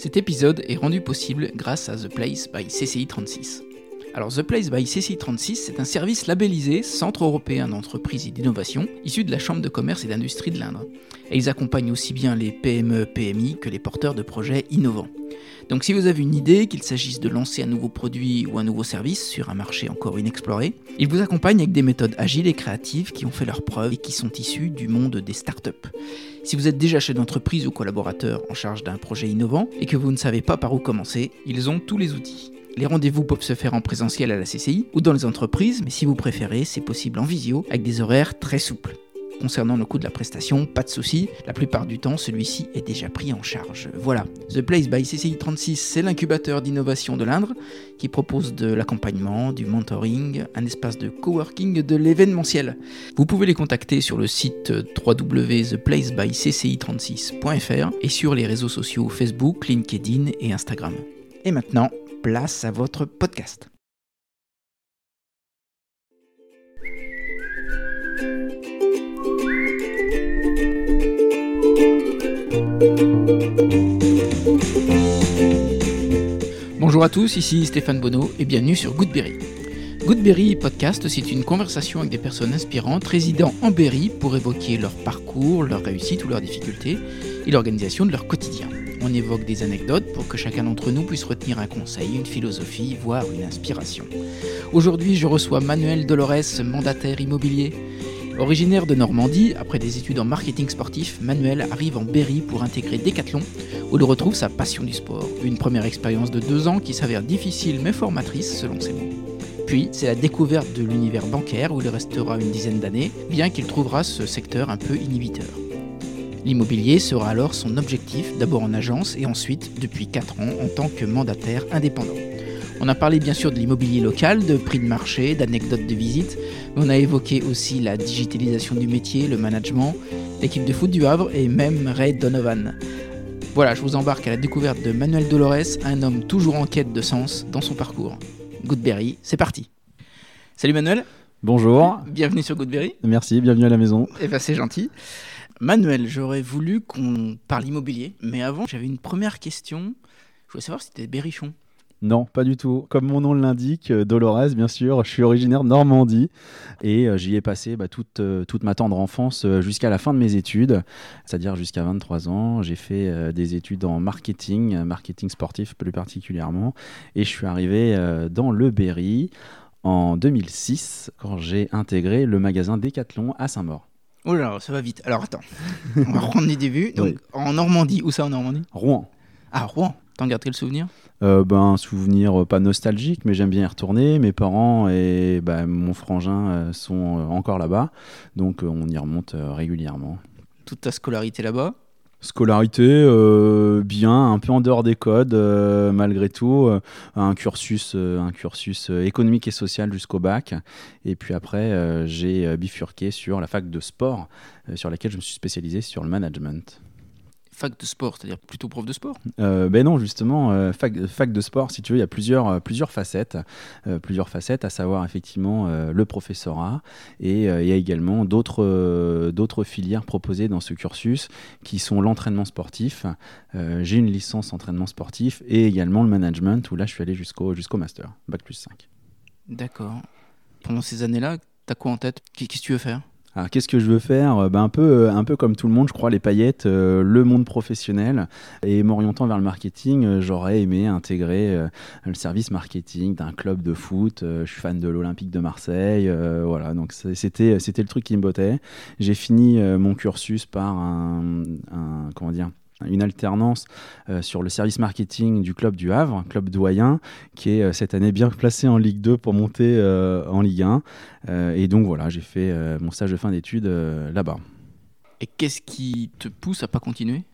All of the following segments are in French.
Cet épisode est rendu possible grâce à The Place by CCI 36. Alors The Place by CCI 36, c'est un service labellisé Centre européen d'entreprise et d'innovation, issu de la Chambre de commerce et d'industrie de l'Indre. Et ils accompagnent aussi bien les PME, PMI que les porteurs de projets innovants. Donc si vous avez une idée, qu'il s'agisse de lancer un nouveau produit ou un nouveau service sur un marché encore inexploré, ils vous accompagnent avec des méthodes agiles et créatives qui ont fait leurs preuves et qui sont issues du monde des startups. Si vous êtes déjà chef d'entreprise ou collaborateur en charge d'un projet innovant et que vous ne savez pas par où commencer, ils ont tous les outils. Les rendez-vous peuvent se faire en présentiel à la CCI ou dans les entreprises, mais si vous préférez, c'est possible en visio avec des horaires très souples. Concernant le coût de la prestation, pas de souci, la plupart du temps celui-ci est déjà pris en charge. Voilà, The Place by CCI 36, c'est l'incubateur d'innovation de l'Indre qui propose de l'accompagnement, du mentoring, un espace de coworking, de l'événementiel. Vous pouvez les contacter sur le site www.theplacebycci36.fr et sur les réseaux sociaux Facebook, LinkedIn et Instagram. Et maintenant, place à votre podcast. Bonjour à tous, ici Stéphane Bonneau et bienvenue sur Goodberry. Goodberry Podcast, c'est une conversation avec des personnes inspirantes résidant en Berry pour évoquer leur parcours, leur réussite ou leurs difficultés et l'organisation de leur quotidien. On évoque des anecdotes pour que chacun d'entre nous puisse retenir un conseil, une philosophie, voire une inspiration. Aujourd'hui, je reçois Manuel Dolores, mandataire immobilier. Originaire de Normandie, après des études en marketing sportif, Manuel arrive en Berry pour intégrer Decathlon, où il retrouve sa passion du sport. Une première expérience de deux ans qui s'avère difficile mais formatrice selon ses mots. Puis, c'est la découverte de l'univers bancaire où il restera une dizaine d'années, bien qu'il trouvera ce secteur un peu inhibiteur. L'immobilier sera alors son objectif, d'abord en agence et ensuite, depuis 4 ans, en tant que mandataire indépendant. On a parlé bien sûr de l'immobilier local, de prix de marché, d'anecdotes de visite, mais on a évoqué aussi la digitalisation du métier, le management, l'équipe de foot du Havre et même Ray Donovan. Voilà, je vous embarque à la découverte de Manuel Dolores, un homme toujours en quête de sens dans son parcours. Goodberry, c'est parti. Salut Manuel. Bonjour. Bienvenue sur Goodberry. Merci, bienvenue à la maison. Eh ben c'est gentil. Manuel, j'aurais voulu qu'on parle immobilier, mais avant, j'avais une première question. Je voulais savoir si tu étais berrichon. Non, pas du tout. Comme mon nom l'indique, euh, Dolores, bien sûr, je suis originaire de Normandie et euh, j'y ai passé bah, toute, euh, toute ma tendre enfance jusqu'à la fin de mes études, c'est-à-dire jusqu'à 23 ans. J'ai fait des études en marketing, marketing sportif plus particulièrement, et je suis arrivé dans le Berry en 2006 quand j'ai intégré le magasin Decathlon à Saint-Maur. Oh là, ça va vite. Alors attends, on va reprendre les débuts. Donc en Normandie, où ça en Normandie? Rouen. Ah, Rouen. T'en gardes quel souvenir? Euh, ben, Un souvenir euh, pas nostalgique, mais j'aime bien y retourner. Mes parents et ben, mon frangin euh, sont encore là-bas, donc on y remonte régulièrement. Toute ta scolarité là-bas? Scolarité, bien, un peu en dehors des codes, malgré tout. un cursus, un cursus économique et social jusqu'au bac. Et puis après, j'ai bifurqué sur la fac de sport, sur laquelle je me suis spécialisé sur le management fac de sport, c'est-à-dire plutôt prof de sport? Euh, Ben non, justement, euh, fac, fac, de sport, si tu veux, il y a plusieurs, euh, plusieurs facettes, plusieurs facettes, à savoir effectivement le professorat et il y a également d'autres, d'autres filières proposées dans ce cursus qui sont l'entraînement sportif. J'ai une licence entraînement sportif et également le management où là je suis allé jusqu'au, jusqu'au master, bac plus 5. D'accord. Pendant ces années-là, tu as quoi en tête? Qu'est-ce que tu veux faire? Alors qu'est-ce que je veux faire? Ben, un, peu, euh, un peu comme tout le monde, je crois, les paillettes, euh, le monde professionnel. Et m'orientant vers le marketing, euh, j'aurais aimé intégrer le service marketing d'un club de foot. je suis fan de l'Olympique de Marseille. voilà, donc c'était, c'était le truc qui me bottait. J'ai fini mon cursus par un, un comment dire, une alternance euh, sur le service marketing du club du Havre, club doyen, qui est euh, cette année bien placé en Ligue 2 pour monter euh, en Ligue 1. et donc voilà, j'ai fait mon stage de fin d'études là-bas. Et qu'est-ce qui te pousse à pas continuer?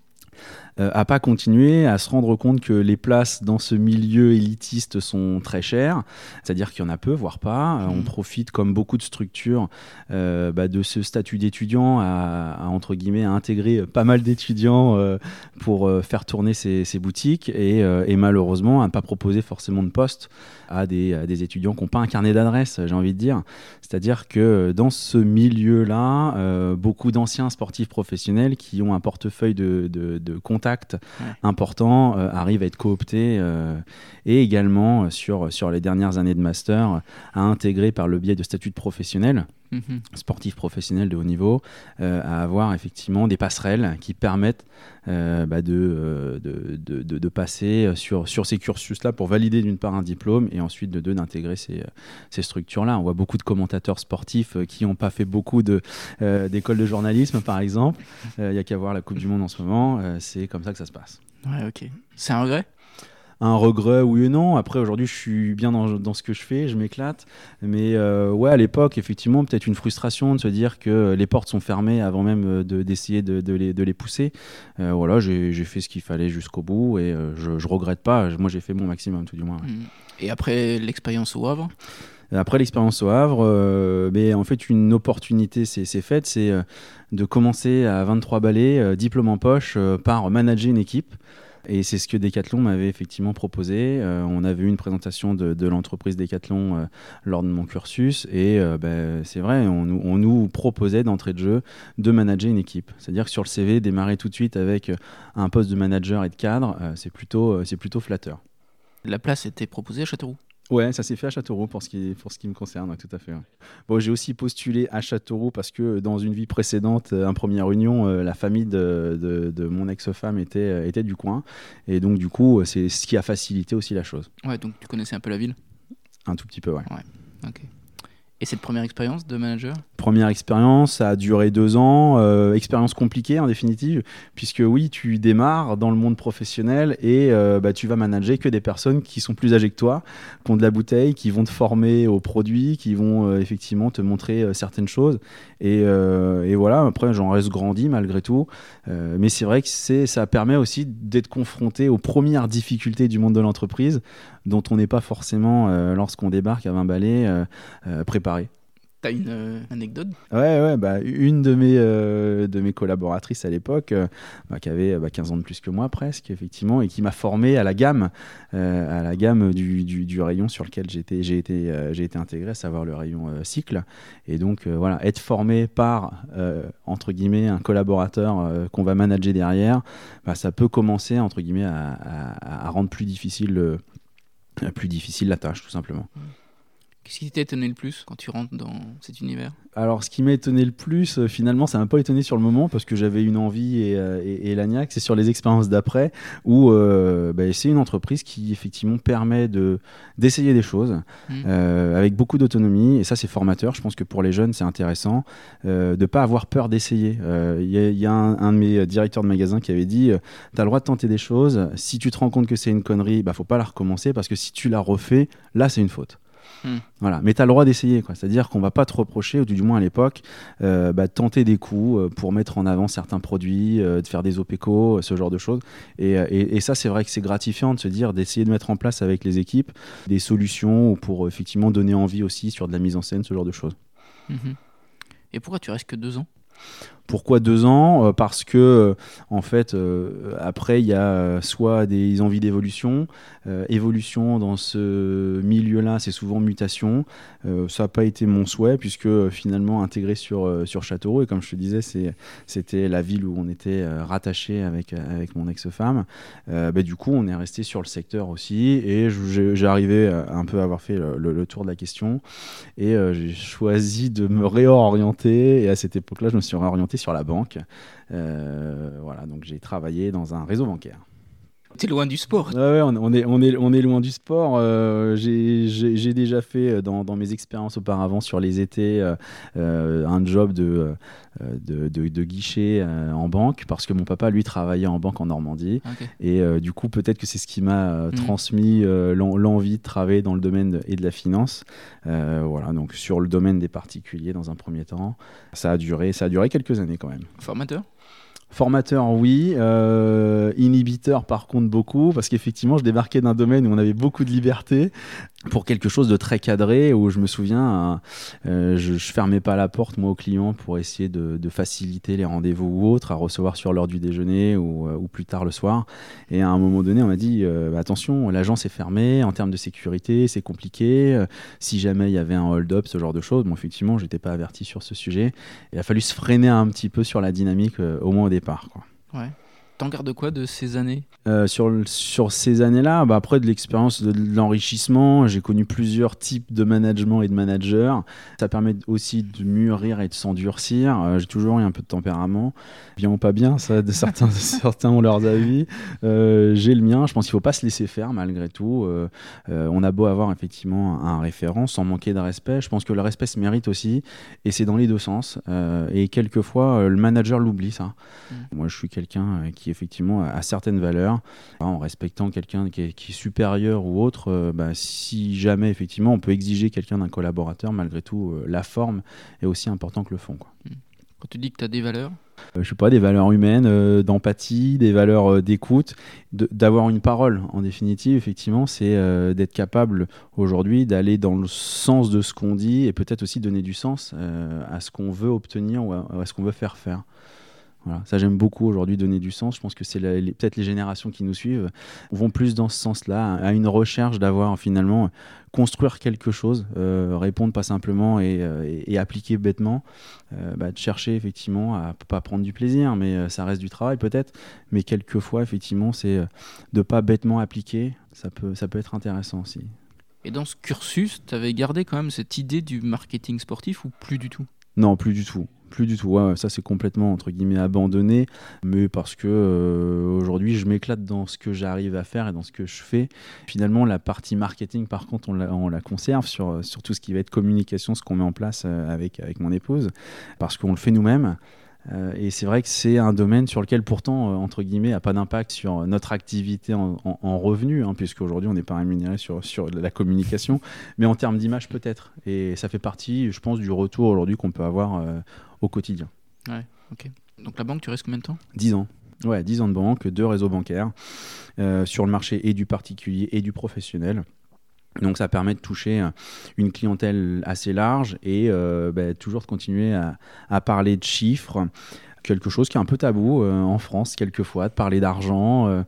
Euh, à pas continuer, à se rendre compte que les places dans ce milieu élitiste sont très chères, c'est-à-dire qu'il y en a peu, voire pas. Euh, on mmh. profite, comme beaucoup de structures, euh, bah, de ce statut d'étudiant à, entre guillemets à intégrer pas mal d'étudiants pour faire tourner ces, boutiques et, et, malheureusement à ne pas proposer forcément de poste à des, étudiants qui n'ont pas un carnet d'adresse, j'ai envie de dire. C'est-à-dire que dans ce milieu-là, beaucoup d'anciens sportifs professionnels qui ont un portefeuille de de contacts importants arrive à être coopté et également sur, sur les dernières années de master à intégrer par le biais de statuts de professionnels Mhm. sportifs professionnels de haut niveau, euh, à avoir effectivement des passerelles qui permettent euh, bah, euh, de, de, de, de, passer sur, sur ces cursus-là pour valider d'une part un diplôme et ensuite de deux d'intégrer ces, ces structures-là. On voit beaucoup de commentateurs sportifs qui n'ont pas fait beaucoup d'écoles de, journalisme, par exemple. Il n'y a qu'à voir la Coupe du Monde en ce moment. c'est comme ça que ça se passe. Ouais, ok. C'est un regret? Un regret, oui et non. Après, aujourd'hui, je suis bien dans, ce que je fais, je m'éclate. Mais euh, ouais, à l'époque, effectivement, peut-être une frustration de se dire que les portes sont fermées avant même euh, d'essayer de, de, les, de, les, pousser. Euh, voilà, j'ai fait ce qu'il fallait jusqu'au bout et je, je regrette pas. Moi, j'ai fait mon maximum, tout du moins. Mmh. Et après l'expérience au Havre? Après l'expérience au Havre, mais en fait une opportunité s'est faite, c'est de commencer à 23 balais, diplôme en poche, par manager une équipe. Et c'est ce que Decathlon m'avait effectivement proposé. Euh, on avait eu une présentation de, l'entreprise Decathlon euh, lors de mon cursus. Et euh, ben, c'est vrai, on, on, nous proposait d'entrée de jeu de manager une équipe. C'est-à-dire que sur le CV, démarrer tout de suite avec un poste de manager et de cadre, c'est plutôt, c'est plutôt flatteur. La place était proposée à Châteauroux Ouais, ça s'est fait à Châteauroux pour ce qui, pour ce qui me concerne, tout à fait. Bon, j'ai aussi postulé à Châteauroux parce que dans une vie précédente, un première union, euh, la famille de, de, de mon ex-femme était, euh, était du coin. Et donc, du coup, c'est ce qui a facilité aussi la chose. Ouais, donc tu connaissais un peu la ville? Un tout petit peu, ouais. Ouais, ok. Et cette première expérience de manager Première expérience, ça a duré deux ans, euh, expérience compliquée en définitive, puisque oui, tu démarres dans le monde professionnel et euh, bah, tu vas manager que des personnes qui sont plus âgées que toi, qui ont de la bouteille, qui vont te former aux produits, qui vont euh, effectivement te montrer certaines choses. Et, et voilà, après j'en reste grandi malgré tout, mais c'est vrai que ça permet aussi d'être confronté aux premières difficultés du monde de l'entreprise, dont on n'est pas forcément, lorsqu'on débarque à 20 balais, préparé. T'as une euh, anecdote? Ouais, ouais, bah, une de mes, euh, de mes collaboratrices à l'époque, euh, bah, qui avait 15 ans de plus que moi presque, effectivement, et qui m'a formé à la gamme, à la gamme du, du, du rayon sur lequel j'ai été, j'ai été, j'ai été intégré, à savoir le rayon cycle. Et donc, voilà, être formé par, entre guillemets, un collaborateur qu'on va manager derrière, bah, ça peut commencer, entre guillemets, à, à, à rendre plus difficile, plus difficile la tâche, tout simplement. Mmh. Qu'est-ce qui t'a étonné le plus quand tu rentres dans cet univers? Alors, ce qui m'a étonné le plus, euh, finalement, ça m'a pas étonné sur le moment parce que j'avais une envie et, euh, et, l'agnac, c'est sur les expériences d'après où euh, bah, c'est une entreprise qui effectivement permet de d'essayer des choses mmh. avec beaucoup d'autonomie et ça c'est formateur. Je pense que pour les jeunes c'est intéressant de ne pas avoir peur d'essayer. Il y, a un, de mes directeurs de magasin qui avait dit tu as le droit de tenter des choses. Si tu te rends compte que c'est une connerie, bah faut pas la recommencer parce que si tu la refais, là c'est une faute. Hmm. Voilà. Mais tu as le droit d'essayer. C'est-à-dire qu'on va pas te reprocher, ou du moins à l'époque, euh, bah, de tenter des coups euh, pour mettre en avant certains produits, euh, de faire des OPECO, ce genre de choses. Et, ça, c'est vrai que c'est gratifiant de se dire, d'essayer de mettre en place avec les équipes des solutions pour effectivement donner envie aussi sur de la mise en scène, ce genre de choses. Mhm. Et pourquoi tu restes que deux ans? Pourquoi deux ans? Euh, Parce que, euh, en fait, euh, après, il y a soit des envies d'évolution. évolution dans ce milieu-là, c'est souvent mutation. ça n'a pas été mon souhait, puisque finalement, intégré sur, sur Châteauroux, et comme je te disais, c'était la ville où on était rattaché avec, avec mon ex-femme. Bah, du coup, on est resté sur le secteur aussi, et j'ai arrivé un peu à avoir fait le, le, tour de la question, et j'ai choisi de me réorienter, et à cette époque-là, je me suis réorienté sur la banque. Euh, voilà, donc j'ai travaillé dans un réseau bancaire. T'es loin du sport. Ouais, on, est, on, est, on est loin du sport. Euh, j'ai déjà fait euh, dans, dans, mes expériences auparavant sur les étés un job de, de, de, guichet en banque parce que mon papa, lui, travaillait en banque en Normandie. Et du coup, peut-être que c'est ce qui m'a mm. transmis l'envie de travailler dans le domaine et de la finance. voilà, donc sur le domaine des particuliers dans un premier temps. Ça a duré, ça a duré quelques années quand même. Formateur? Formateur, oui. Euh, inhibiteur, par contre, beaucoup, parce qu'effectivement, je débarquais d'un domaine où on avait beaucoup de liberté pour quelque chose de très cadré, où je me souviens, euh, je, je, fermais pas la porte, moi, aux clients pour essayer de, faciliter les rendez-vous ou autres, à recevoir sur l'heure du déjeuner ou, euh, plus tard le soir. Et à un moment donné, on m'a dit, attention, l'agence est fermée, en termes de sécurité, c'est compliqué. si jamais il y avait un hold-up, ce genre de choses, bon, effectivement, j'étais pas averti sur ce sujet. Il a fallu se freiner un petit peu sur la dynamique, au moins au départ. Quoi. Ouais. T'en gardes quoi de ces années euh, sur, sur ces années-là, bah après de l'expérience, de, l'enrichissement, j'ai connu plusieurs types de management et de managers. Ça permet aussi de mûrir et de s'endurcir. Euh, j'ai toujours eu un peu de tempérament, bien ou pas bien, ça, de certains, certains ont leurs avis. Euh, j'ai le mien. Je pense qu'il faut pas se laisser faire malgré tout. on a beau avoir effectivement un référent sans manquer de respect. Je pense que le respect se mérite aussi, et c'est dans les deux sens. et quelquefois, le manager l'oublie ça. Mmh. Moi, je suis quelqu'un qui effectivement a certaines valeurs en respectant quelqu'un qui, est, supérieur ou autre, euh, bah, si jamais effectivement on peut exiger quelqu'un d'un collaborateur, malgré tout, euh, la forme est aussi importante que le fond. Quoi. Hmm. Quand tu dis que tu as des valeurs euh, je sais pas, des valeurs humaines, d'empathie, des valeurs d'écoute, d'avoir une parole. En définitive, effectivement, c'est d'être capable aujourd'hui d'aller dans le sens de ce qu'on dit et peut-être aussi donner du sens à ce qu'on veut obtenir ou à ce qu'on veut faire faire. Ça, j'aime beaucoup aujourd'hui donner du sens. Je pense que c'est peut-être les générations qui nous suivent vont plus dans ce sens-là, à une recherche d'avoir finalement construire quelque chose, euh, répondre pas simplement et, euh, appliquer bêtement, euh, bah, de chercher effectivement à pas prendre du plaisir, mais ça reste du travail peut-être, mais quelquefois effectivement c'est de pas bêtement appliquer, ça peut, ça peut être intéressant aussi. Et dans ce cursus, tu avais gardé quand même cette idée du marketing sportif ou plus du tout? Non, plus du tout. Plus du tout. ça, c'est complètement entre guillemets abandonné, mais parce que euh, aujourd'hui, je m'éclate dans ce que j'arrive à faire et dans ce que je fais. Finalement, la partie marketing, par contre, on la, on la conserve sur, sur tout ce qui va être communication, ce qu'on met en place euh, avec, avec mon épouse, parce qu'on le fait nous-mêmes. Euh, et c'est vrai que c'est un domaine sur lequel pourtant, entre guillemets, n'a pas d'impact sur notre activité en, en, revenus, hein, puisqu'aujourd'hui on n'est pas rémunéré sur, sur la communication, mais en termes d'image peut-être. Et ça fait partie, je pense, du retour aujourd'hui qu'on peut avoir au quotidien. Ouais, ok. Donc la banque, tu restes combien de temps? 10 ans. Ouais, 10 ans de banque, deux réseaux bancaires euh, sur le marché et du particulier et du professionnel. Donc ça permet de toucher euh, une clientèle assez large et euh, bah, toujours de continuer à, parler de chiffres, quelque chose qui est un peu tabou en France quelquefois, de parler d'argent,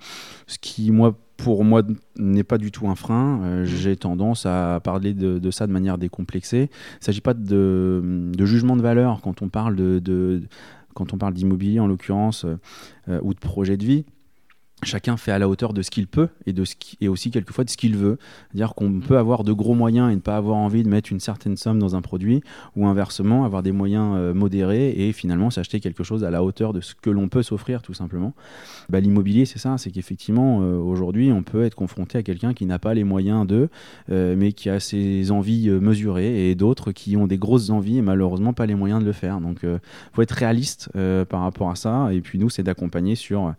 ce qui moi pour moi n'est pas du tout un frein. Euh, mmh. J'ai tendance à parler de, ça de manière décomplexée. Il ne s'agit pas de, jugement de valeur quand on parle de, quand on parle d'immobilier en l'occurrence euh, ou de projet de vie chacun fait à la hauteur de ce qu'il peut et, de ce qui, et aussi quelquefois de ce qu'il veut. C'est-à-dire qu'on mm. peut avoir de gros moyens et ne pas avoir envie de mettre une certaine somme dans un produit, ou inversement, avoir des moyens euh, modérés et finalement s'acheter quelque chose à la hauteur de ce que l'on peut s'offrir tout simplement. Bah, L'immobilier, c'est ça, c'est qu'effectivement, euh, aujourd'hui, on peut être confronté à quelqu'un qui n'a pas les moyens d'eux, euh, mais qui a ses envies mesurées, et d'autres qui ont des grosses envies et malheureusement pas les moyens de le faire. Donc, il faut être réaliste par rapport à ça, et puis nous, c'est d'accompagner sur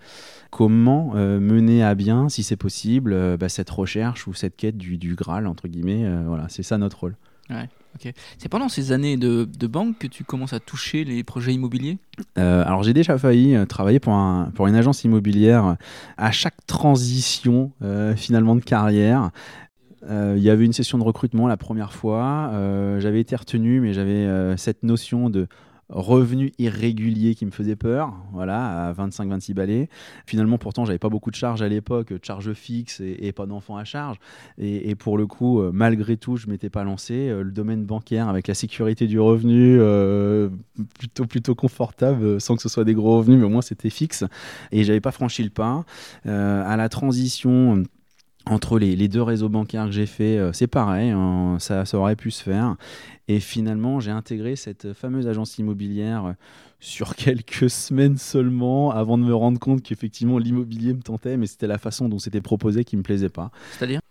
comment euh, mener à bien, si c'est possible, euh, bah, cette recherche ou cette quête du, du Graal, entre guillemets. Euh, voilà, c'est ça notre rôle. Ouais, C'est pendant ces années de, de, banque que tu commences à toucher les projets immobiliers? Alors j'ai déjà failli travailler pour, un, pour une agence immobilière à chaque transition finalement de carrière. Il y avait une session de recrutement la première fois. j'avais été retenu, mais j'avais cette notion de revenu irrégulier qui me faisait peur, voilà, à 25-26 balais. Finalement, pourtant, j'avais pas beaucoup de charges à l'époque, charges fixes et, pas d'enfants à charge. Et, pour le coup, euh, malgré tout, je m'étais pas lancé. Euh, le domaine bancaire, avec la sécurité du revenu, euh, plutôt plutôt confortable, sans que ce soit des gros revenus, mais au moins c'était fixe. Et j'avais pas franchi le pas. à la transition entre les, deux réseaux bancaires que j'ai fait, euh, c'est pareil, hein, ça, aurait pu se faire. Et finalement, j'ai intégré cette fameuse agence immobilière euh, sur quelques semaines seulement, avant de me rendre compte qu'effectivement l'immobilier me tentait, mais c'était la façon dont c'était proposé qui me plaisait pas. C'est-à-dire?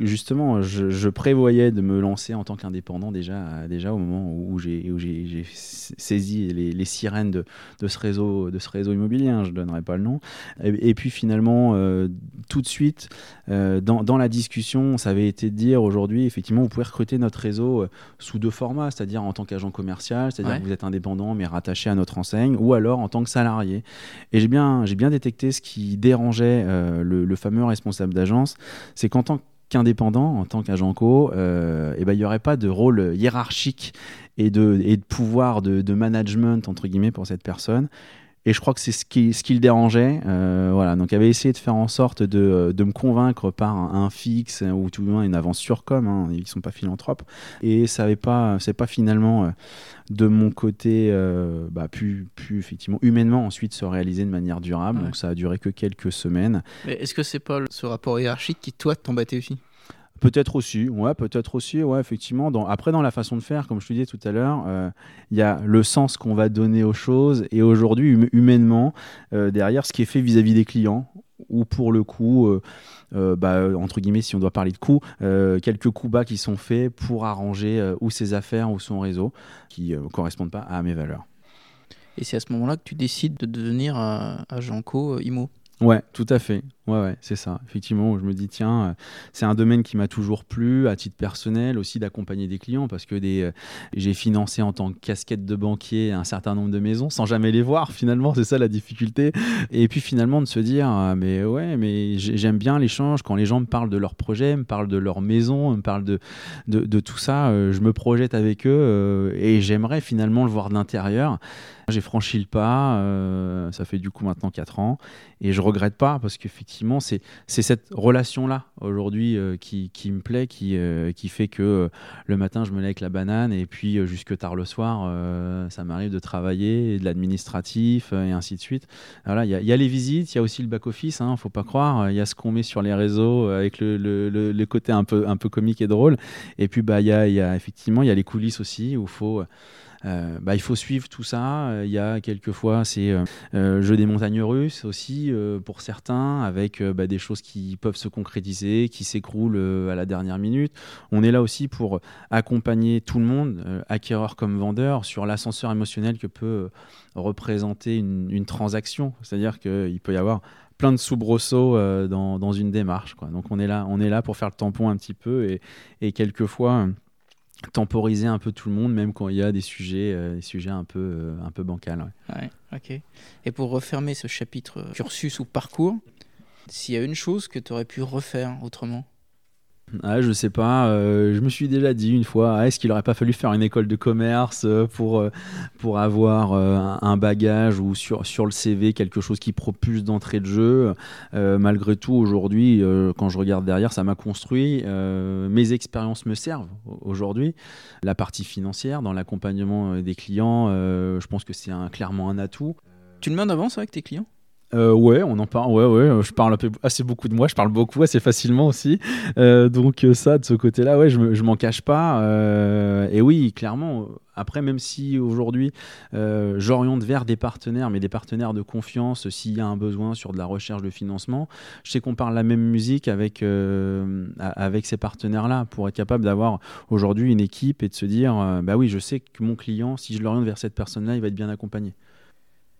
Justement, je, prévoyais de me lancer en tant qu'indépendant déjà, déjà au moment où j'ai saisi les, sirènes de, ce réseau, de ce réseau immobilier, hein, je ne donnerai pas le nom. Et, puis finalement, euh, tout de suite, euh, dans, la discussion, ça avait été de dire aujourd'hui, effectivement, vous pouvez recruter notre réseau euh, sous deux formats, c'est-à-dire en tant qu'agent commercial, c'est-à-dire que vous êtes indépendant mais rattaché à notre enseigne, ou alors en tant que salarié. Et j'ai bien, bien détecté ce qui dérangeait le, le fameux responsable d'agence, c'est qu'en tant que qu'indépendant en tant qu'agent co, euh, et ben, il n'y aurait pas de rôle hiérarchique et de, et de pouvoir de, de, management entre guillemets pour cette personne. Et je crois que c'est ce qui, ce qui le dérangeait. Euh, voilà, donc il avait essayé de faire en sorte de, de me convaincre par un, fixe ou tout du moins une avance sur com. Hein, ils sont pas philanthropes et ça n'avait pas, c'est pas finalement euh, de mon côté euh, bah, pu, pu, effectivement humainement ensuite se réaliser de manière durable. Donc ça a duré que quelques semaines. Mais est-ce que c'est pas ce rapport hiérarchique qui toi t'embêtait aussi? Peut-être aussi, ouais, peut-être aussi, ouais, effectivement. Dans, après, dans la façon de faire, comme je te disais tout à l'heure, euh, il y a le sens qu'on va donner aux choses et aujourd'hui, hum, humainement, euh, derrière ce qui est fait vis-à-vis des clients, ou pour le coup, euh, bah, entre guillemets, si on doit parler de coûts, quelques coups bas qui sont faits pour arranger ou ses affaires ou son réseau qui ne correspondent pas à mes valeurs. Et c'est à ce moment-là que tu décides de devenir agent co IMO Ouais, tout à fait. Ouais, c'est ça. Effectivement, je me dis, tiens, euh, c'est un domaine qui m'a toujours plu, à titre personnel, aussi d'accompagner des clients, parce que euh, j'ai financé en tant que casquette de banquier un certain nombre de maisons sans jamais les voir, finalement, c'est ça la difficulté. Et puis finalement, de se dire, euh, mais ouais, mais j'aime bien l'échange, quand les gens me parlent de leurs projets, me parlent de leur maison, me parlent de tout ça, je me projette avec eux et j'aimerais finalement le voir de l'intérieur. J'ai franchi le pas, ça fait du coup maintenant 4 ans, et je regrette pas parce qu'effectivement, c'est cette relation-là aujourd'hui euh, qui, me plaît, qui, euh, fait que euh, le matin, je me lève avec la banane et puis jusque tard le soir, ça m'arrive de travailler, de l'administratif et ainsi de suite. il y, a les visites, il y a aussi le back-office, hein, faut pas croire. Il y a ce qu'on met sur les réseaux avec le, côté un peu, comique et drôle. Et puis, bah, il y, a, y a effectivement, il y a les coulisses aussi où il faut euh, bah, il faut suivre tout ça. Euh, il y a quelquefois c'est euh, jeu des montagnes russes aussi pour certains, avec bah, des choses qui peuvent se concrétiser, qui s'écroulent à la dernière minute. On est là aussi pour accompagner tout le monde, acquéreur comme vendeur, sur l'ascenseur émotionnel que peut représenter une, transaction. C'est-à-dire qu'il peut y avoir plein de soubresauts dans, dans, une démarche. Donc on est, là, on est là pour faire le tampon un petit peu et quelquefois temporiser un peu tout le monde, même quand il y a des sujets, euh, des sujets un peu, euh, un peu bancals. Ouais. ok. Et pour refermer ce chapitre cursus ou parcours, s'il y a une chose que tu aurais pu refaire autrement? Ah, je sais pas, euh, je me suis déjà dit une fois, ah, est-ce qu'il aurait pas fallu faire une école de commerce euh, pour, euh, pour avoir un bagage ou sur, sur le CV quelque chose qui propulse d'entrée de jeu? Malgré tout, aujourd'hui, quand je regarde derrière, ça m'a construit. mes expériences me servent aujourd'hui. La partie financière, dans l'accompagnement des clients, je pense que c'est clairement un atout. Tu le mets en avance avec tes clients? Euh, ouais, on en parle. Ouais, ouais, je parle assez beaucoup de moi. Je parle beaucoup, assez facilement aussi. Euh, donc euh, ça, de ce côté-là, ouais, je, m'en cache pas. et oui, clairement. Après, même si aujourd'hui j'oriente vers des partenaires, mais des partenaires de confiance, s'il y a un besoin sur de la recherche de financement, je sais qu'on parle la même musique avec avec ces partenaires-là pour être capable d'avoir aujourd'hui une équipe et de se dire, bah oui, je sais que mon client, si je l'oriente vers cette personne-là, il va être bien accompagné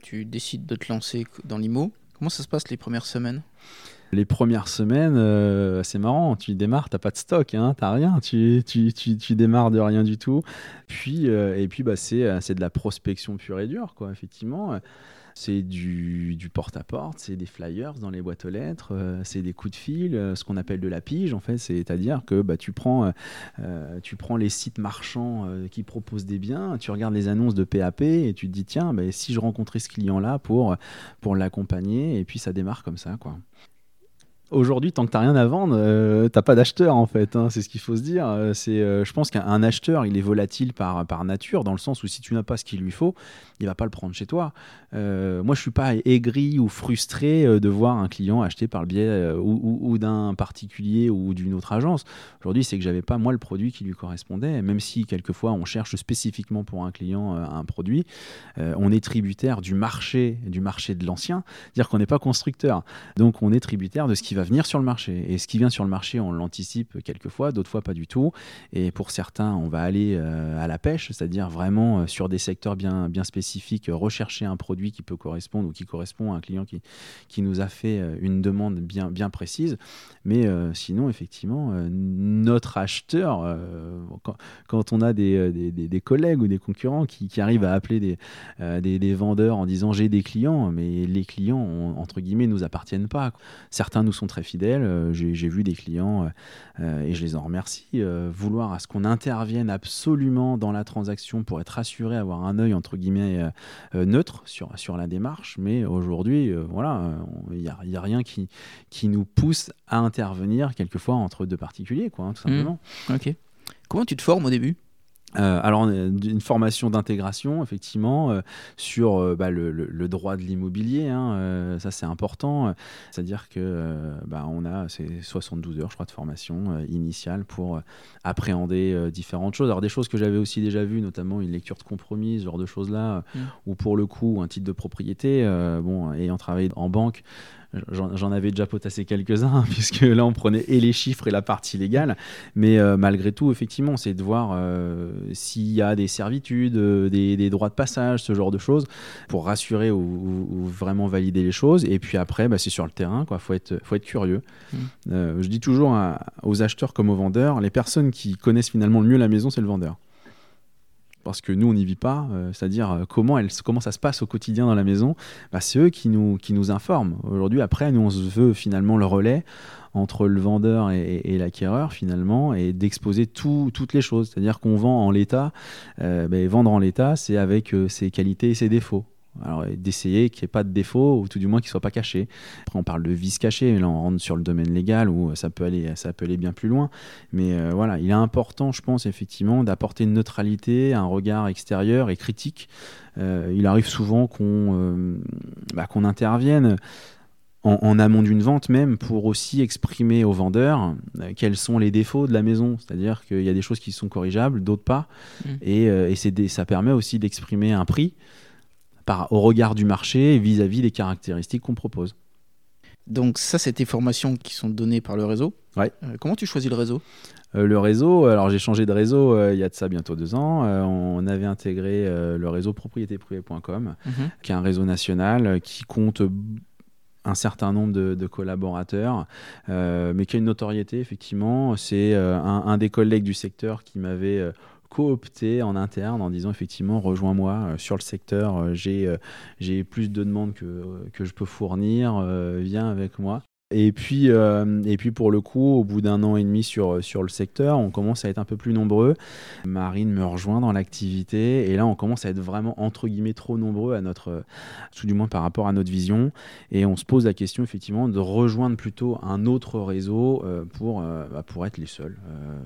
tu décides de te lancer dans l'IMO. Comment ça se passe les premières semaines? Les premières semaines, euh, c'est marrant, tu démarres, t'as pas de stock, hein, t'as rien, tu, démarres de rien du tout. Puis, euh, et puis bah, euh, c'est de la prospection pure et dure, quoi, effectivement. C'est du, porte-à-porte, c'est des flyers dans les boîtes aux lettres, euh, c'est des coups de fil, euh, ce qu'on appelle de la pige en fait, c'est-à-dire que bah, tu, prends, euh, tu prends les sites marchands qui proposent des biens, tu regardes les annonces de PAP et tu te dis tiens, bah, si je rencontrais ce client-là pour, pour l'accompagner, et puis ça démarre comme ça. quoi aujourd'hui, tant que tu n'as rien à vendre, euh, tu n'as pas d'acheteur en fait. Hein, c'est ce qu'il faut se dire. Euh, euh, je pense qu'un acheteur, il est volatile par, par nature, dans le sens où si tu n'as pas ce qu'il lui faut, il va pas le prendre chez toi. moi, je suis pas aigri ou frustré de voir un client acheter par le biais ou, d'un particulier ou d'une autre agence. Aujourd'hui, c'est que j'avais pas moi le produit qui lui correspondait. Même si quelquefois on cherche spécifiquement pour un client un produit, on est tributaire du marché, du marché de l'ancien. Dire qu'on n'est pas constructeur, donc on est tributaire de ce qui va venir sur le marché. Et ce qui vient sur le marché, on l'anticipe quelquefois, d'autres fois pas du tout. Et pour certains, on va aller euh, à la pêche, c'est-à-dire vraiment euh, sur des secteurs bien, bien spécifiques, rechercher un produit qui peut correspondre ou qui correspond à un client qui, qui nous a fait euh, une demande bien, bien précise. Mais sinon, effectivement, notre acheteur, quand, on a des, des, des, collègues ou des concurrents qui, qui arrivent à appeler des, des, vendeurs en disant j'ai des clients, mais les clients, entre guillemets, nous appartiennent pas. Certains nous sont très fidèles. J'ai vu des clients, et je les en remercie, vouloir à ce qu'on intervienne absolument dans la transaction pour être assuré, avoir un œil entre guillemets neutre sur, sur la démarche. Mais aujourd'hui, voilà, il n'y a, a, rien qui, qui nous pousse à intervenir quelquefois entre deux particuliers, quoi, hein, tout simplement. Mmh. Ok. Comment tu te formes au début? Euh, alors, une formation d'intégration, effectivement, euh, sur euh, bah, le, droit de l'immobilier, hein, ça c'est important. C'est-à-dire que bah, on a 72 heures, je crois, de formation initiale pour appréhender différentes choses. Alors, des choses que j'avais aussi déjà vues, notamment une lecture de compromis, ce genre de choses-là, mmh. ou pour le coup, un titre de propriété, bon, ayant travaillé en banque, J'en avais déjà potassé quelques-uns, puisque là, on prenait et les chiffres et la partie légale. Mais euh, malgré tout, effectivement, c'est de voir euh, s'il y a des servitudes, euh, des, droits de passage, ce genre de choses, pour rassurer ou, vraiment valider les choses. Et puis après, bah, c'est sur le terrain, il faut être, faut être curieux. Mmh. je dis toujours aux acheteurs comme aux vendeurs, les personnes qui connaissent finalement le mieux la maison, c'est le vendeur parce que nous on n'y vit pas, euh, c'est-à-dire euh, comment, ça se passe au quotidien dans la maison, bah, c'est eux qui nous, informent. Aujourd'hui, après, nous on se veut finalement le relais entre le vendeur et, l'acquéreur finalement et d'exposer toutes les choses. C'est-à-dire qu'on vend en l'état, euh, bah, vendre en l'état, c'est avec ses qualités et ses défauts. Alors, d'essayer qu'il n'y ait pas de défaut, ou tout du moins qu'il ne soit pas caché. Après, on parle de vice caché, mais là, on rentre sur le domaine légal où ça peut aller, ça peut aller bien plus loin. Mais euh, voilà, il est important, je pense, effectivement, d'apporter une neutralité, un regard extérieur et critique. Euh, il arrive souvent qu'on euh, bah, qu'on intervienne. En, amont d'une vente même pour aussi exprimer aux vendeurs quels sont les défauts de la maison. C'est-à-dire qu'il y a des choses qui sont corrigeables, d'autres pas. Mmh. Et, et ça permet aussi d'exprimer un prix au regard du marché vis-à-vis des caractéristiques qu'on propose. Donc ça, c'est tes formations qui sont données par le réseau. Ouais. Euh, comment tu choisis le réseau? Euh, Le réseau, alors j'ai changé de réseau euh, il y a de ça bientôt deux ans. on avait intégré le réseau propriétéprivée.com, mhm. qui est un réseau national qui compte un certain nombre de, collaborateurs, mais qui a une notoriété, effectivement. C'est un, un, des collègues du secteur qui m'avait coopté en interne en disant effectivement rejoins-moi euh, sur le secteur, euh, j'ai euh, j'ai plus de demandes que, que je peux fournir, viens avec moi. Et puis, euh, et puis pour le coup, au bout d'un an et demi sur, sur le secteur, on commence à être un peu plus nombreux. Marine me rejoint dans l'activité et là, on commence à être vraiment entre guillemets trop nombreux à notre, tout du moins par rapport à notre vision. Et on se pose la question effectivement de rejoindre plutôt un autre réseau euh, pour, euh, bah, pour être les seuls.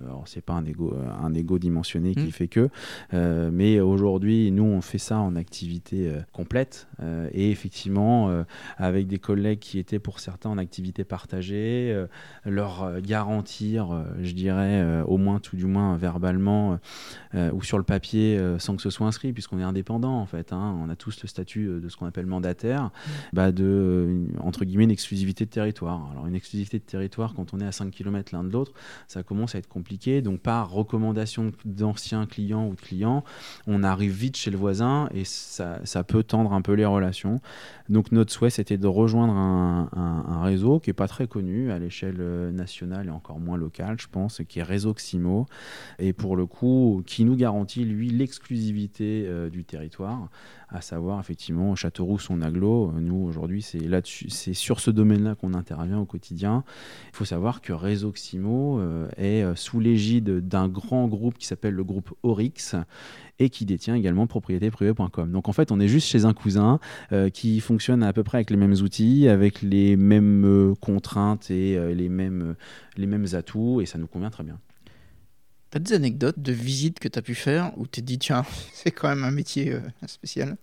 alors c'est pas un ego, un ego dimensionné qui mmh. fait que, mais aujourd'hui, nous on fait ça en activité complète et effectivement avec des collègues qui étaient pour certains en activité partagées, euh, leur euh, garantir, euh, je dirais, au moins tout du moins verbalement ou sur le papier, sans que ce soit inscrit, puisqu'on est indépendant en fait. Hein. on a tous le statut de ce qu'on appelle mandataire, bah, de entre guillemets une exclusivité de territoire. Alors une exclusivité de territoire quand on est à 5 km l'un de l'autre, ça commence à être compliqué. Donc par recommandation d'anciens clients ou de clients, on arrive vite chez le voisin et ça, ça peut tendre un peu les relations. Donc notre souhait c'était de rejoindre un, un réseau qui n'est pas très connu à l'échelle euh, nationale et encore moins locale, je pense, qui est Réseau Ximo, et pour le coup, qui nous garantit, lui, l'exclusivité euh, du territoire, à savoir effectivement Châteauroux, son aglo. Nous, aujourd'hui, c'est là-dessus, c'est sur ce domaine-là qu'on intervient au quotidien. Il faut savoir que Réseau Ximo euh, est sous l'égide d'un grand groupe qui s'appelle le groupe Orix et qui détient également propriétéprivée.com. Donc en fait, on est juste chez un cousin euh, qui fonctionne à peu près avec les mêmes outils, avec les mêmes euh, contraintes et euh, les, mêmes, les mêmes atouts, et ça nous convient très bien. Tu as des anecdotes de visites que tu as pu faire où tu te dit, tiens, c'est quand même un métier spécial?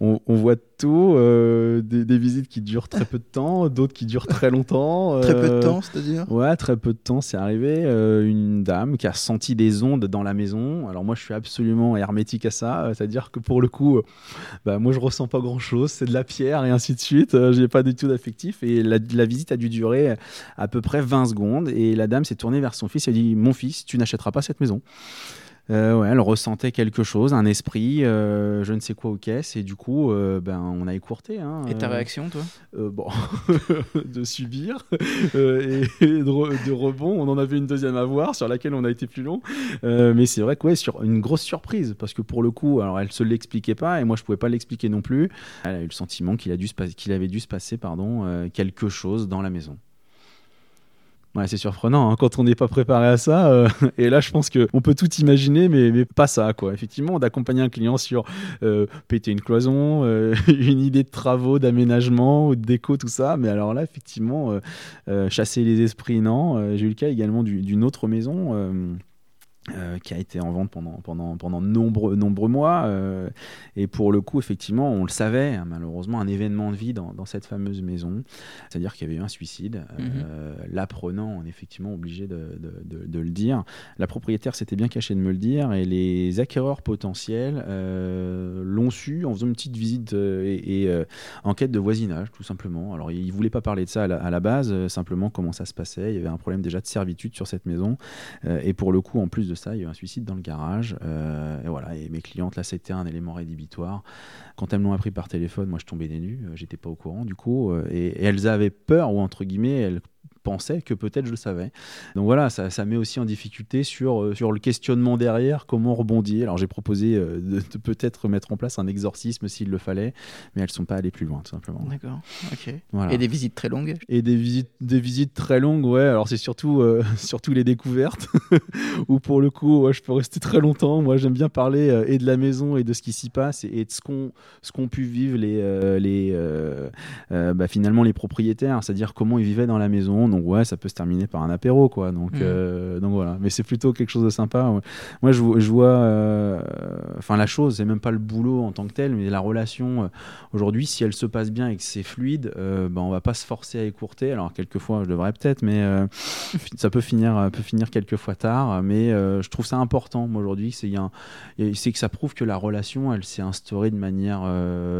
On, voit tout, euh, des, visites qui durent très peu de temps, d'autres qui durent très longtemps. très peu de euh, temps, c'est-à-dire? Ouais, très peu de temps. C'est arrivé euh, une dame qui a senti des ondes dans la maison. Alors moi, je suis absolument hermétique à ça, c'est-à-dire que pour le coup, bah, moi, je ressens pas grand-chose. C'est de la pierre et ainsi de suite. J'ai pas du tout d'affectif. Et la, la, visite a dû durer à peu près 20 secondes. Et la dame s'est tournée vers son fils et a dit Mon fils, tu n'achèteras pas cette maison. Euh, ouais, elle ressentait quelque chose, un esprit, euh, je ne sais quoi aux caisses, et du coup, euh, ben, on a écourté. Hein, et ta réaction, toi? Bon, de subir et, de, rebond. On en avait une deuxième à voir sur laquelle on a été plus long. mais c'est vrai que ouais, sur une grosse surprise, parce que pour le coup, alors elle se l'expliquait pas, et moi je pouvais pas l'expliquer non plus. Elle a eu le sentiment qu'il, a dû qu'il avait dû se passer pardon, quelque chose dans la maison. Ouais, c'est surprenant hein, quand on n'est pas préparé à ça. euh, et là, je pense qu'on peut tout imaginer, mais, pas ça. Quoi. Effectivement, d'accompagner un client sur euh, péter une cloison, euh, une idée de travaux, d'aménagement, ou de déco, tout ça. Mais alors là, effectivement, chasser les esprits, non. J'ai eu le cas également du- d'une autre maison. Euh, qui a été en vente pendant, pendant, pendant de nombreux, nombreux mois. euh, et pour le coup, effectivement, on le savait, hein, malheureusement, un événement de vie dans, dans cette fameuse maison. C'est-à-dire qu'il y avait eu un suicide. Euh, L'apprenant, on est effectivement obligé de, de- de- de le dire. La propriétaire s'était bien cachée de me le dire. Et les acquéreurs potentiels l'ont su en faisant une petite visite et, et, enquête de voisinage, tout simplement. Alors, ils ne voulaient pas parler de ça à la, à la base, simplement comment ça se passait. Il y avait un problème déjà de servitude sur cette maison. Et pour le coup, en plus de ça, il y a eu un suicide dans le garage. Euh, et voilà, et mes clientes, là, c'était un élément rédhibitoire. Quand elles me l'ont appris par téléphone, moi, je tombais des nues. Euh, J'étais pas au courant, du coup. euh, et, et elles avaient peur, ou entre guillemets, elles pensaient que peut-être je le savais. Donc voilà, ça, ça met aussi en difficulté sur, euh, sur le questionnement derrière, comment rebondir. Alors j'ai proposé euh, de, de peut-être mettre en place un exorcisme s'il le fallait, mais elles sont pas allées plus loin, tout simplement. D'accord. Ok. Voilà. Et des visites très longues? Et des visites, des visites très longues, ouais. Alors c'est surtout, euh, surtout les découvertes, où pour le coup, ouais, je peux rester très longtemps. Moi, j'aime bien parler euh, et de la maison et de ce qui s'y passe et, et de ce qu'ont ce qu'ont pu vivre les, euh, les bah, finalement les propriétaires, c'est-à-dire comment ils vivaient dans la maison. Donc ouais, ça peut se terminer par un apéro, quoi. Donc, Mhm. euh, donc voilà. Mais c'est plutôt quelque chose de sympa. ouais. Moi, je, vois- je vois, euh, enfin la chose, c'est même pas le boulot en tant que tel, mais la relation. euh, Aujourd'hui, si elle se passe bien et que c'est fluide, ben, on va pas se forcer à écourter. Alors, quelquefois, je devrais peut-être, mais ça peut finir, peut finir quelquefois tard. Mais je trouve ça important, moi, aujourd'hui. C'est que ça prouve que la relation, elle s'est instaurée de manière,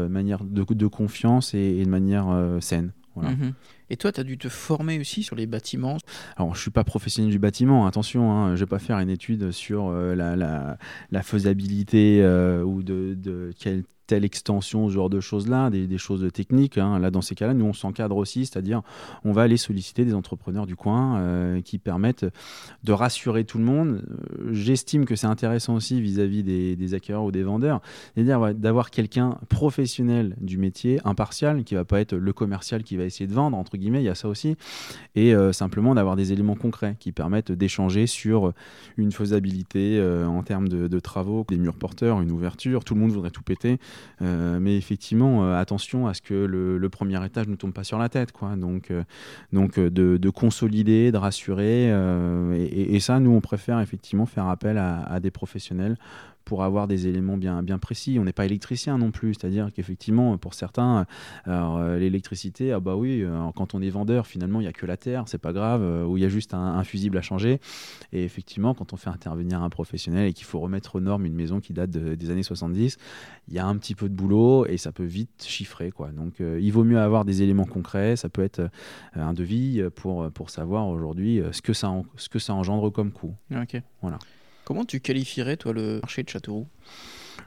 manière de, de confiance et, et de manière saine. Voilà. Mhm. Et toi, tu as dû te former aussi sur les bâtiments. Alors, je suis pas professionnel du bâtiment, attention, hein, je vais pas faire une étude sur euh, la, faisabilité euh, ou de, de quelle telle extension, ce genre de choses-là, des, choses techniques. hein. Là, dans ces cas-là, nous, on s'encadre aussi, c'est-à-dire on va aller solliciter des entrepreneurs du coin euh, qui permettent de rassurer tout le monde. Euh, J'estime que c'est intéressant aussi vis-à-vis des, des acquéreurs ou des vendeurs, c'est-à-dire d'avoir quelqu'un professionnel du métier, impartial, qui va pas être le commercial qui va essayer de vendre, entre guillemets, il y a ça aussi, et euh, simplement d'avoir des éléments concrets qui permettent d'échanger sur une faisabilité en termes de, de travaux, des murs porteurs, une ouverture, tout le monde voudrait tout péter, Euh, mais effectivement, euh, attention à ce que le, premier étage ne tombe pas sur la tête, quoi. Donc, euh, de, de consolider, de rassurer, et, ça, nous, on préfère effectivement faire appel à des professionnels pour avoir des éléments bien, bien précis. On n'est pas électricien non plus, c'est-à-dire qu'effectivement, pour certains, alors, euh, l'électricité, ah bah oui, euh, quand on est vendeur, finalement, il n'y a que la terre, c'est pas grave, euh, ou il y a juste un, un fusible à changer. Et effectivement, quand on fait intervenir un professionnel et qu'il faut remettre aux normes une maison qui date de- des années 70, il y a un petit peu de boulot et ça peut vite chiffrer. Quoi. Donc, euh, il vaut mieux avoir des éléments concrets, ça peut être euh, un devis pour, pour savoir aujourd'hui euh, ce, que ça en- ce que ça engendre comme coût. Ok. Voilà. Comment tu qualifierais, toi, le marché de Châteauroux?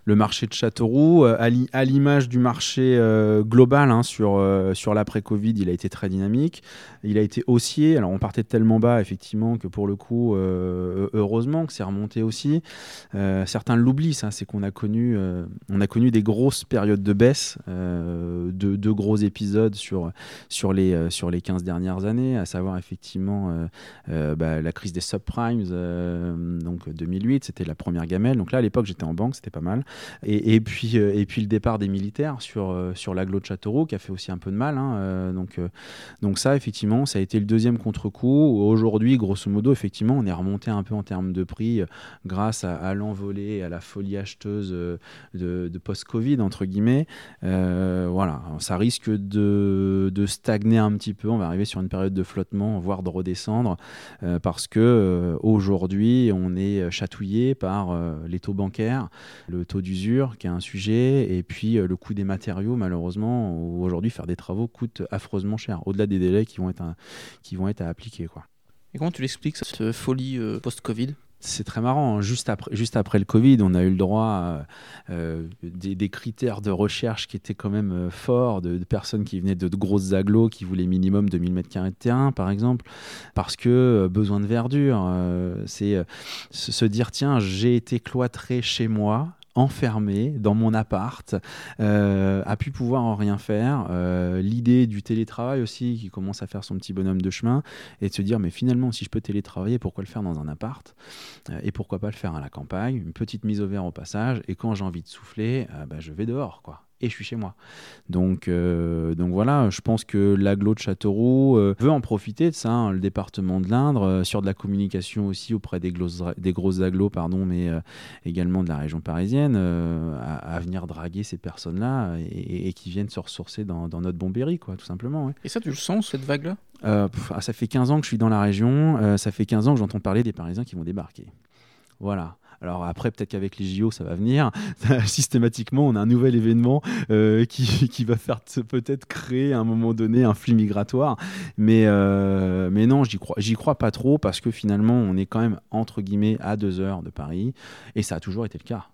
Le marché de Châteauroux, euh, à l'i- à l'image du marché euh, global hein, sur, euh, sur l'après-Covid, il a été très dynamique. Il a été haussier. Alors, on partait de tellement bas, effectivement, que pour le coup, heureusement que c'est remonté aussi. Certains l'oublient, ça, c'est qu'on a, connu, on a connu des grosses périodes de baisse, de, de gros épisodes sur, sur, les, sur les 15 dernières années, à savoir, effectivement, bah, la crise des subprimes, donc 2008, c'était la première gamelle. Donc là, à l'époque, j'étais en banque, c'était pas mal. Et, puis, euh, et puis le départ des militaires sur, euh, sur l'agglo de Châteauroux, qui a fait aussi un peu de mal. hein, euh, donc, donc ça, effectivement, ça a été le deuxième contre-coup. Aujourd'hui, grosso modo, effectivement, on est remonté un peu en termes de prix grâce à, à l'envolée, à la folie acheteuse de, post-Covid, entre guillemets. Voilà, ça risque de, de stagner un petit peu. On va arriver sur une période de flottement, voire de redescendre, parce que aujourd'hui, on est chatouillé par les taux bancaires, d'usure qui est un sujet, et puis euh, le coût des matériaux, malheureusement, aujourd'hui faire des travaux coûte affreusement cher, au-delà des délais qui vont être, à, qui vont être à appliquer. Quoi. Et comment tu l'expliques, cette folie euh, post-Covid? C'est très marrant. hein. Juste après, juste après le Covid, on a eu le droit à euh, des, des critères de recherche qui étaient quand même euh, forts, de, de personnes qui venaient de, de grosses agglos, qui voulaient minimum 2000 m2 de terrain, par exemple, parce que euh, besoin de verdure. euh, c'est euh, se dire, tiens, j'ai été cloîtré chez moi enfermé dans mon appart, à pu pouvoir en rien faire. L'idée du télétravail aussi qui commence à faire son petit bonhomme de chemin et de se dire mais finalement si je peux télétravailler, pourquoi le faire dans un appart? Et pourquoi pas le faire à la campagne? Une petite mise au vert au passage et quand j'ai envie de souffler, bah, je vais dehors quoi et je suis chez moi. Donc, euh, donc voilà, je pense que l'aglo de Châteauroux euh, veut en profiter de ça, hein, le département de l'Indre, euh, sur de la communication aussi auprès des, grosses, des grosses agglos, pardon, mais également de la région parisienne, à, venir draguer ces personnes-là et, qui viennent se ressourcer dans, notre Bombéry, quoi, tout simplement. Et ça, tu le sens, cette vague-là? Ah, Ça fait 15 ans que je suis dans la région, ça fait 15 ans que j'entends parler des Parisiens qui vont débarquer. Voilà. Alors après, peut-être qu'avec les JO, ça va venir. Systématiquement, on a un nouvel événement euh, qui, va faire peut-être créer à un moment donné un flux migratoire. Mais, euh, mais non, j'y crois, crois pas trop parce que finalement, on est quand même entre guillemets à deux heures de Paris et ça a toujours été le cas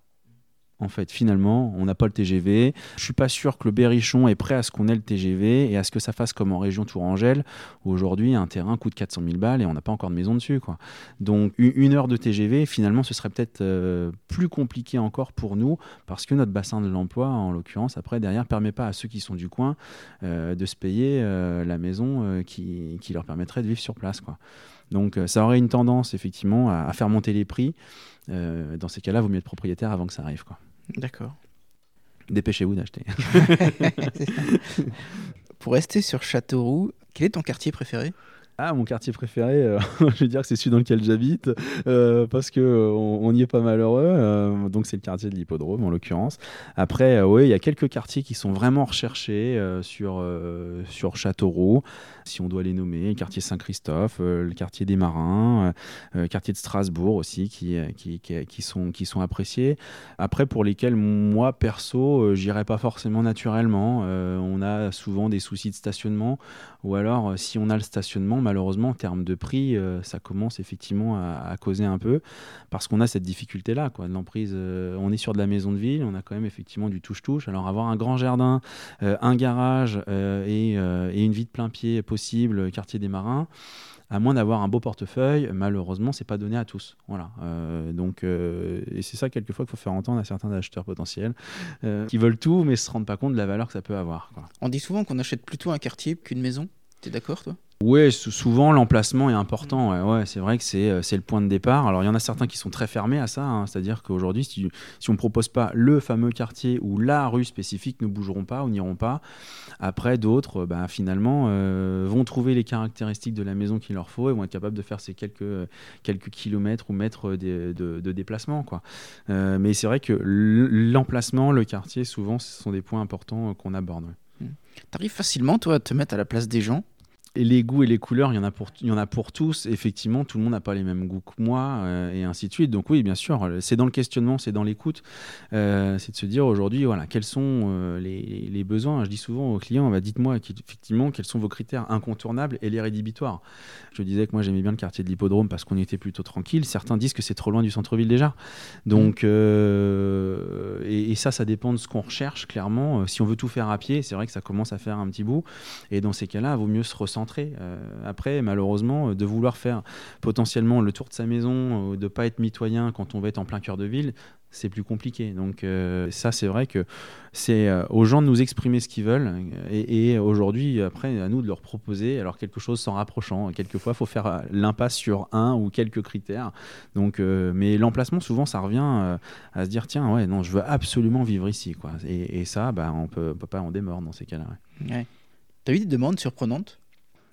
en fait. Finalement, on n'a pas le TGV. Je suis pas sûr que le Berrichon est prêt à ce qu'on ait le TGV et à ce que ça fasse comme en région Tourangelle, où aujourd'hui un terrain coûte 400 000 balles et on n'a pas encore de maison dessus. Donc une heure de TGV, finalement, ce serait peut-être euh, plus compliqué encore pour nous parce que notre bassin de l'emploi, en l'occurrence, après, derrière, permet pas à ceux qui sont du coin euh, de se payer euh, la maison qui, leur permettrait de vivre sur place. Donc ça aurait une tendance, effectivement, à, à faire monter les prix. dans ces cas-là, il vaut mieux être propriétaire avant que ça arrive. D'accord. Dépêchez-vous d'acheter. Pour rester sur Châteauroux, quel est ton quartier préféré? Ah, mon quartier préféré, euh, je veux dire que c'est celui dans lequel j'habite, euh, parce que euh, on, est pas malheureux. donc c'est le quartier de l'hippodrome en l'occurrence. Après, oui, il y a quelques quartiers qui sont vraiment recherchés sur sur Châteauroux, si on doit les nommer, le quartier Saint-Christophe, le quartier des Marins, le quartier de Strasbourg aussi, qui, qui, qui, sont qui sont appréciés. Après, pour lesquels moi perso, j'irai pas forcément naturellement. on a souvent des soucis de stationnement, ou alors si on a le stationnement malheureusement, en termes de prix, euh, ça commence effectivement à, causer un peu parce qu'on a cette difficulté-là. L'emprise, euh, on est sur de la maison de ville, on a quand même effectivement du touche-touche. Alors avoir un grand jardin, euh, un garage et, une vie de plein pied possible, quartier des Marins à moins d'avoir un beau portefeuille, malheureusement, c'est pas donné à tous. Voilà. donc, et c'est ça quelquefois qu'il faut faire entendre à certains acheteurs potentiels qui veulent tout, mais se rendent pas compte de la valeur que ça peut avoir. On dit souvent qu'on achète plutôt un quartier qu'une maison. Tu es d'accord, toi? Oui, souvent l'emplacement est important. Ouais, c'est vrai que euh, c'est le point de départ. Alors il y en a certains qui sont très fermés à ça, hein. c'est-à-dire qu'aujourd'hui, si, si, on ne propose pas le fameux quartier ou la rue spécifique, ne bougeront pas ou n'iront pas. Après, d'autres, bah, finalement, euh, vont trouver les caractéristiques de la maison qu'il leur faut et vont être capables de faire ces quelques, quelques kilomètres ou mètres de, de, déplacement. Quoi. Euh, mais c'est vrai que l'emplacement, le quartier, souvent, ce sont des points importants qu'on aborde. Tu arrives facilement, toi, à te mettre à la place des gens? Et les goûts et les couleurs, il y en a pour, il y en a pour tous. Effectivement, tout le monde n'a pas les mêmes goûts que moi, euh, et ainsi de suite. Donc oui, bien sûr, c'est dans le questionnement, c'est dans l'écoute. Euh, c'est de se dire aujourd'hui, voilà, quels sont euh, les, les, besoins. Je dis souvent aux clients, bah, dites-moi effectivement quels sont vos critères incontournables et les rédhibitoires. Je disais que moi j'aimais bien le quartier de l'hippodrome parce qu'on était plutôt tranquille. Certains disent que c'est trop loin du centre-ville déjà. Donc, et, et, ça, ça dépend de ce qu'on recherche, clairement. Si on veut tout faire à pied, c'est vrai que ça commence à faire un petit bout. Et dans ces cas-là, il vaut mieux se ressentir euh, après, malheureusement, euh, de vouloir faire potentiellement le tour de sa maison, ou de pas être mitoyen quand on va être en plein cœur de ville, c'est plus compliqué. Donc euh, ça, c'est vrai que c'est aux gens de nous exprimer ce qu'ils veulent. Et, aujourd'hui, après, à nous de leur proposer alors quelque chose s'en rapprochant. Quelquefois, il faut faire l'impasse sur un ou quelques critères. Donc, mais l'emplacement, souvent, ça revient à se dire tiens, ouais, non, je veux absolument vivre ici. Quoi. Et, ça, bah, on peut, peut pas en démordre dans ces cas-là. Ouais. Tu as eu des demandes surprenantes?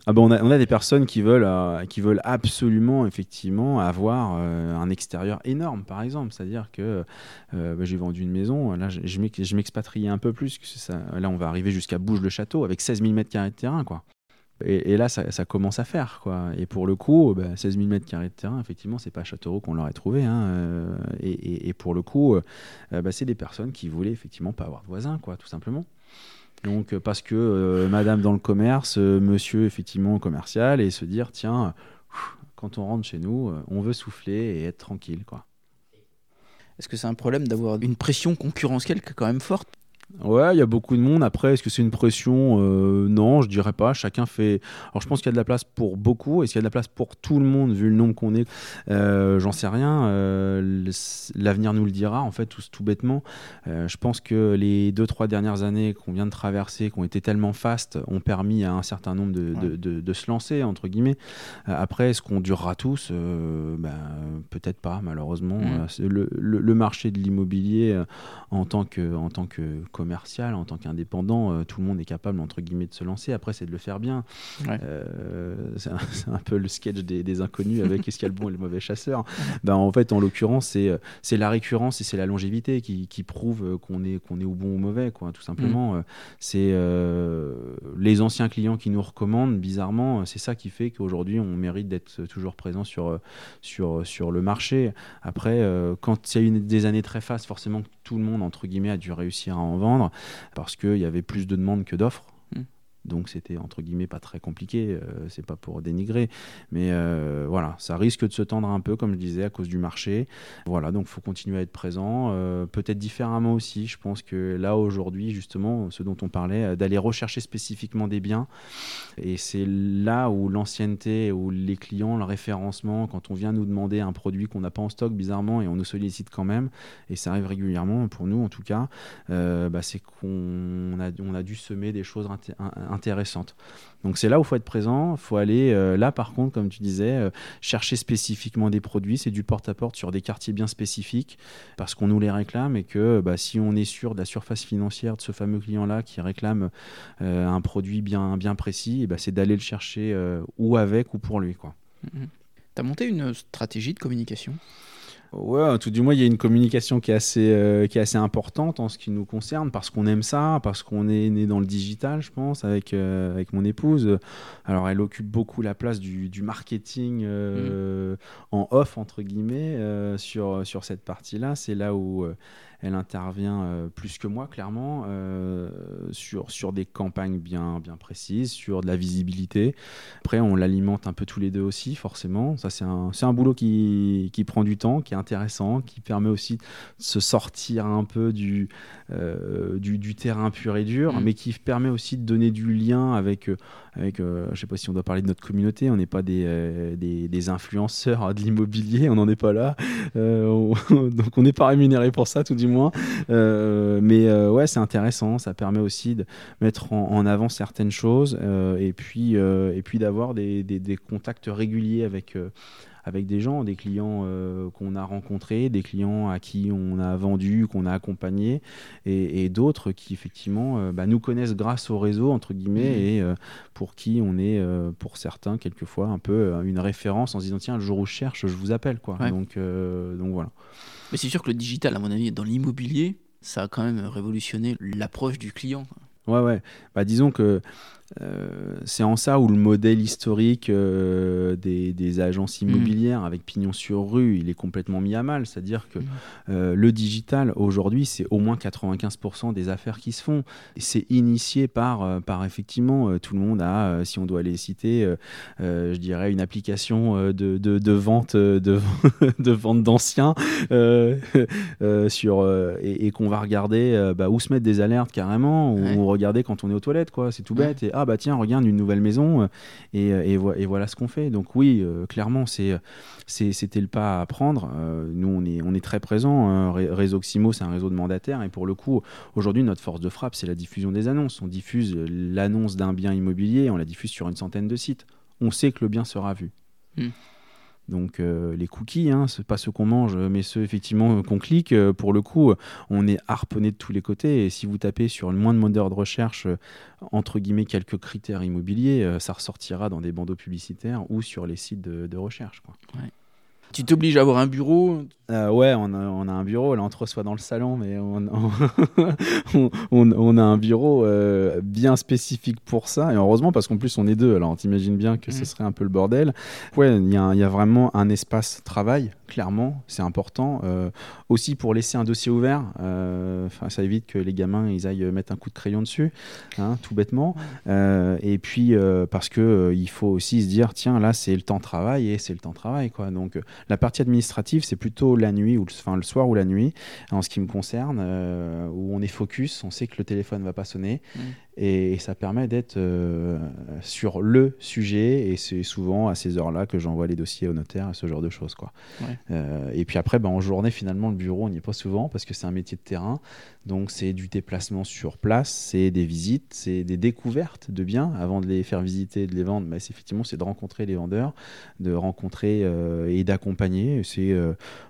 Ah ben on, a, des personnes qui veulent, euh, qui veulent absolument effectivement avoir euh, un extérieur énorme, par exemple. C'est-à-dire que euh, bah, j'ai vendu une maison, là je, je un peu plus. Là on va arriver jusqu'à Bouge-le-Château avec 16 000 m2 de terrain. Quoi. Et, là ça, commence à faire. Quoi. Et pour le coup, bah, 16 000 m2 de terrain, effectivement, c'est pas à Châteauroux qu'on l'aurait trouvé. Hein, et, et, pour le coup, bah, c'est des personnes qui voulaient effectivement pas avoir de voisins, quoi, tout simplement. Donc, euh, parce que euh, madame dans le commerce, euh, monsieur effectivement commercial, et se dire, tiens, quand on rentre chez nous, on veut souffler et être tranquille. quoi. Est-ce que c'est un problème d'avoir une pression concurrentielle quand même forte? Ouais, il y a beaucoup de monde. Après, est-ce que c'est une pression? Euh, Non, je dirais pas. Chacun fait. Alors, je pense qu'il y a de la place pour beaucoup. Est-ce qu'il y a de la place pour tout le monde, vu le nombre qu'on est? Euh, J'en sais rien. Euh, l'avenir nous le dira, en fait, tout, tout bêtement. je pense que les deux, trois dernières années qu'on vient de traverser, qui ont été tellement fastes, ont permis à un certain nombre de, de, se lancer, entre guillemets. après, est-ce qu'on durera tous? Ben, Peut-être pas, malheureusement. Mm. Le, le, marché de l'immobilier, en tant que, en tant que commercial, en tant qu'indépendant, euh, tout le monde est capable, entre guillemets, de se lancer. Après, c'est de le faire bien. Euh, c'est un, peu le sketch des, inconnus avec est-ce qu'il y a le bon et le mauvais chasseur. ben, en fait, en l'occurrence, c'est, euh, c'est la récurrence et c'est la longévité qui, qui prouve qu'on est, qu'on est au bon ou au mauvais, quoi, tout simplement. Mm. C'est les anciens clients qui nous recommandent, bizarrement, c'est ça qui fait qu'aujourd'hui, on mérite d'être toujours présent sur, sur, sur le marché. Après, quand il y a eu des années très fastes, forcément, tout le monde, entre guillemets, a dû réussir à en vendre parce qu'il y avait plus de demandes que d'offres. Donc c'était entre guillemets pas très compliqué, euh, c'est pas pour dénigrer, mais euh, voilà, ça risque de se tendre un peu comme je disais à cause du marché. Voilà, donc faut continuer à être présent, euh, peut-être différemment aussi. Je pense que là aujourd'hui justement, ce dont on parlait, d'aller rechercher spécifiquement des biens, et c'est là où l'ancienneté, où les clients, le référencement, quand on vient nous demander un produit qu'on n'a pas en stock bizarrement et on nous sollicite quand même, et ça arrive régulièrement pour nous en tout cas, bah, c'est qu'on a, a dû semer des choses intéressante. Donc c'est là où il faut être présent, il faut aller euh, là par contre, comme tu disais, euh, chercher spécifiquement des produits, c'est du porte-à-porte sur des quartiers bien spécifiques, parce qu'on nous les réclame et que bah, si on est sûr de la surface financière de ce fameux client-là qui réclame euh, un produit bien, bien précis, bah, c'est d'aller le chercher ou avec ou pour lui. Mm-hmm. Tu as monté une stratégie de communication? Ouais, tout du moins, il y a une communication qui est assez, euh, qui est assez importante en ce qui nous concerne, parce qu'on aime ça, parce qu'on est né dans le digital, je pense, avec, euh, avec mon épouse. Alors, elle occupe beaucoup la place du, du marketing euh, mm. en off, entre guillemets, sur, sur cette partie-là. C'est là où elle intervient euh, plus que moi, clairement, euh, sur, sur des campagnes bien, bien précises, sur de la visibilité. Après, on l'alimente un peu tous les deux aussi, forcément. Ça, c'est un, un, boulot qui, qui, prend du temps, qui est intéressant, qui permet aussi de se sortir un peu du, euh, du, du, terrain pur et dur, mmh. mais qui permet aussi de donner du lien avec, avec je ne sais pas si on doit parler de notre communauté, on n'est pas des, des, des, influenceurs de l'immobilier, on n'en est pas là. donc on n'est pas rémunéré pour ça, tout du moins. Euh, mais euh, ouais, c'est intéressant. Ça permet aussi de mettre en, avant certaines choses euh, et puis, et puis d'avoir des, contacts réguliers avec avec des gens, des clients qu'on a rencontrés, des clients à qui on a vendu, qu'on a accompagné, et, d'autres qui effectivement bah, nous connaissent grâce au réseau, entre guillemets, mmh. et pour qui on est, pour certains, quelquefois, un peu une référence en se disant, tiens, le jour où je cherche, je vous appelle. Quoi. Donc, donc voilà. Mais c'est sûr que le digital, à mon avis, dans l'immobilier, ça a quand même révolutionné l'approche du client. Ouais, ouais. Bah, disons que euh, c'est en ça où le modèle historique euh, des, agences mm. immobilières avec pignon sur rue, il est complètement mis à mal. C'est-à-dire que mm. euh, le digital, aujourd'hui, c'est au moins 95% des affaires qui se font. C'est initié par, par effectivement, tout le monde a, si on doit les citer, je dirais une application de, de, vente de, de vente d'anciens sur et, qu'on va regarder bah, où se mettre des alertes carrément, ou regarder quand on est aux toilettes, quoi. C'est tout bête. Et, ah bah tiens, regarde une nouvelle maison, euh, euh, et, voilà ce qu'on fait. Donc oui, euh, clairement, c'était le pas à prendre. nous, on est, on est très présent. Hein. Réseau Ximo, c'est un réseau de mandataires, et pour le coup, aujourd'hui, notre force de frappe, c'est la diffusion des annonces. On diffuse l'annonce d'un bien immobilier, on la diffuse sur une centaine de sites. On sait que le bien sera vu. Hmm. Donc euh, les cookies, hein, pas ceux qu'on mange, mais ceux effectivement qu'on clique. Euh, pour le coup, on est harponné de tous les côtés. Et si vous tapez sur le moins de moteur de recherche, euh, entre guillemets, quelques critères immobiliers, ça ressortira dans des bandeaux publicitaires ou sur les sites de, recherche. Quoi. Tu t'obliges à avoir un bureau euh, Ouais, on a, on a, un bureau. Là, on te reçoit dans le salon, mais on, on, on a un bureau euh, bien spécifique pour ça. Et heureusement, parce qu'en plus, on est deux. Alors, on t'imagine bien que ce mm. serait un peu le bordel. Ouais, il y, y, a vraiment un espace travail clairement, c'est important. aussi pour laisser un dossier ouvert, ça évite que les gamins ils aillent mettre un coup de crayon dessus, hein, tout bêtement. et puis parce que il faut aussi se dire, tiens, là c'est le temps de travail et c'est le temps de travail. Quoi. Donc la partie administrative, c'est plutôt la nuit, ou le, enfin, le soir ou la nuit, en ce qui me concerne, où on est focus, on sait que le téléphone ne va pas sonner. Mmh. Et, ça permet d'être euh, sur le sujet. Et c'est souvent à ces heures-là que j'envoie les dossiers au notaire, ce genre de choses. Quoi. Euh, et puis après, ben, en journée, finalement, le bureau, on n'y est pas souvent parce que c'est un métier de terrain. Donc c'est du déplacement sur place, c'est des visites, c'est des découvertes de biens avant de les faire visiter, de les vendre. Mais c'est effectivement, c'est de rencontrer les vendeurs, de rencontrer euh, et d'accompagner. C'est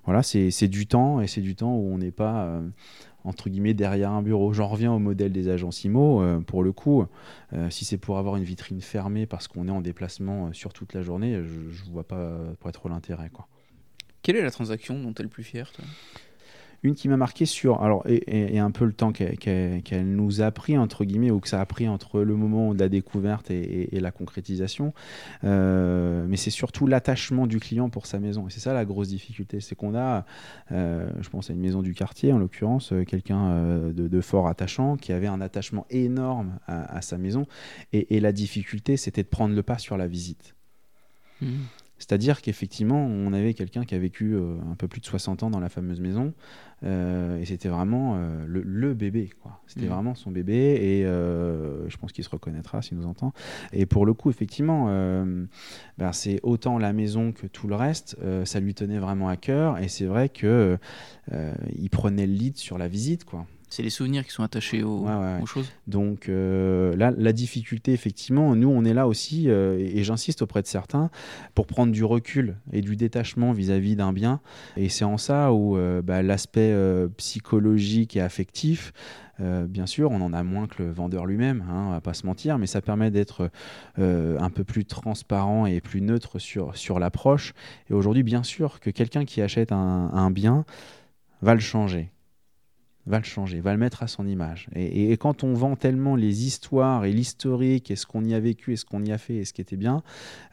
voilà, c'est du temps et c'est du temps où on n'est pas entre guillemets derrière un bureau. J'en reviens au modèle des agences IMO. Euh, pour le coup, euh, si c'est pour avoir une vitrine fermée parce qu'on est en déplacement euh, sur toute la journée, je ne vois pas pour être l'intérêt. Quelle est la transaction dont tu es le plus fier une qui m'a marqué sur, alors, et, un peu le temps qu'elle nous a pris, entre guillemets, ou que ça a pris entre le moment de la découverte et, la concrétisation. Euh, mais c'est surtout l'attachement du client pour sa maison. Et c'est ça la grosse difficulté. C'est qu'on a, euh, je pense à une maison du quartier, en l'occurrence, euh, quelqu'un de, fort attachant qui avait un attachement énorme à, sa maison. Et, la difficulté, c'était de prendre le pas sur la visite. Mmh. C'est-à-dire qu'effectivement, on avait quelqu'un qui a vécu un peu plus de 60 ans dans la fameuse maison, euh, et c'était vraiment euh, le, bébé. C'était mmh. vraiment son bébé, et euh, je pense qu'il se reconnaîtra s'il nous entend. Et pour le coup, effectivement, ben, c'est autant la maison que tout le reste, ça lui tenait vraiment à cœur, et c'est vrai que il prenait le lead sur la visite, quoi. C'est les souvenirs qui sont attachés aux, choses. Donc euh, là, la difficulté, effectivement, nous, on est là aussi, euh, et, j'insiste auprès de certains, pour prendre du recul et du détachement vis-à-vis d'un bien. Et c'est en ça où euh, bah, l'aspect psychologique et affectif, bien sûr, on en a moins que le vendeur lui-même, hein, on va pas se mentir, mais ça permet d'être un peu plus transparent et plus neutre sur, sur l'approche. Et aujourd'hui, bien sûr, que quelqu'un qui achète un bien va le changer va le changer, va le mettre à son image. Et, quand on vend tellement les histoires et l'historique et ce qu'on y a vécu et ce qu'on y a fait et ce qui était bien,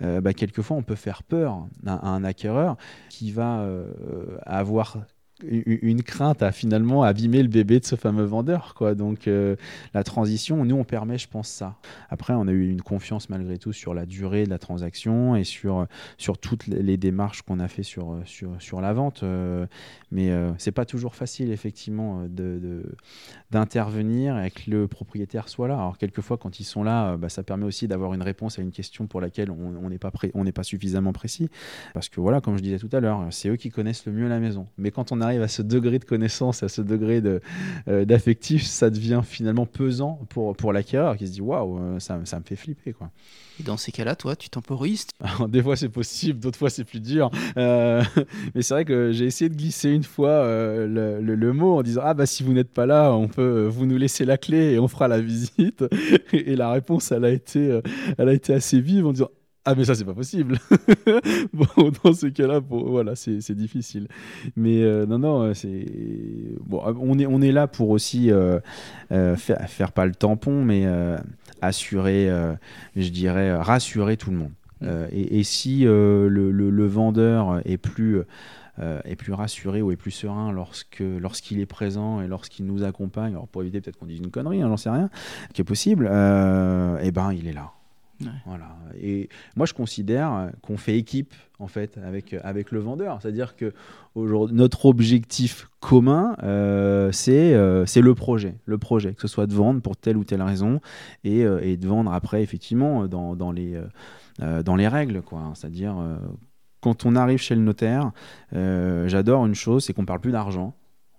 euh, bah, quelquefois on peut faire peur à, un acquéreur qui va euh, avoir une crainte à finalement abîmer le bébé de ce fameux vendeur. Quoi. Donc euh, la transition, nous, on permet, je pense, ça. Après, on a eu une confiance malgré tout sur la durée de la transaction et sur, sur toutes les démarches qu'on a fait sur, sur, sur la vente. Euh, mais euh, c'est pas toujours facile, effectivement, de, d'intervenir et que le propriétaire soit là. Alors, quelquefois, quand ils sont là, bah, ça permet aussi d'avoir une réponse à une question pour laquelle on n'est pas, on pas suffisamment précis. Parce que, voilà, comme je disais tout à l'heure, c'est eux qui connaissent le mieux la maison. Mais quand on a arrive à ce degré de connaissance, à ce degré euh, d'affectif, ça devient finalement pesant pour, pour l'acquéreur qui se dit waouh, euh, ça, ça, me fait flipper. Quoi. Et dans ces cas-là, toi, tu temporises Des fois, c'est possible, d'autres fois, c'est plus dur. Euh, mais c'est vrai que j'ai essayé de glisser une fois le, le, mot en disant Ah, bah, si vous n'êtes pas là, on peut vous nous laisser la clé et on fera la visite. Et, la réponse, elle a été, elle a été assez vive en disant ah mais ça c'est pas possible. bon dans ce cas-là voilà c'est difficile. Mais euh, non non c'est bon on est on est là pour aussi euh, euh, faire, faire, pas le tampon mais assurer je dirais rassurer tout le monde. Mm. Et, et, si le, le, vendeur est plus est plus rassuré ou est plus serein lorsque lorsqu'il est présent et lorsqu'il nous accompagne, alors pour éviter peut-être qu'on dise une connerie, hein, j'en sais rien, qui est possible, et eh ben il est là. Voilà. Et moi, je considère qu'on fait équipe en fait avec avec le vendeur. C'est-à-dire que notre objectif commun, euh, c'est euh, c'est le projet, le projet, que ce soit de vendre pour telle ou telle raison et, euh, et de vendre après effectivement dans, dans les dans les règles. C'est-à-dire quand on arrive chez le notaire, j'adore une chose, c'est qu'on parle plus d'argent.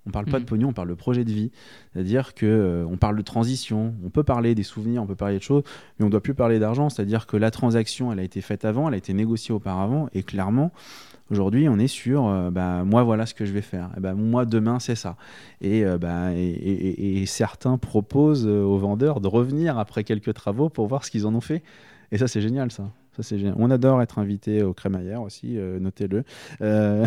On parle pas de mm. pognon, on parle de projet de vie. C'est-à-dire que euh, on parle de transition, on peut parler des souvenirs, on peut parler de choses, mais on doit plus parler d'argent. C'est-à-dire que la transaction, elle a été faite avant, elle a été négociée auparavant, et clairement, aujourd'hui, on est sur, euh, bah, moi, voilà ce que je vais faire. Et bah, moi, demain, c'est ça. Et, euh, bah, et, certains proposent aux vendeurs de revenir après quelques travaux pour voir ce qu'ils en ont fait. Et ça, c'est génial, ça. On adore être invité au crémaillère aussi, euh, notez-le. Euh,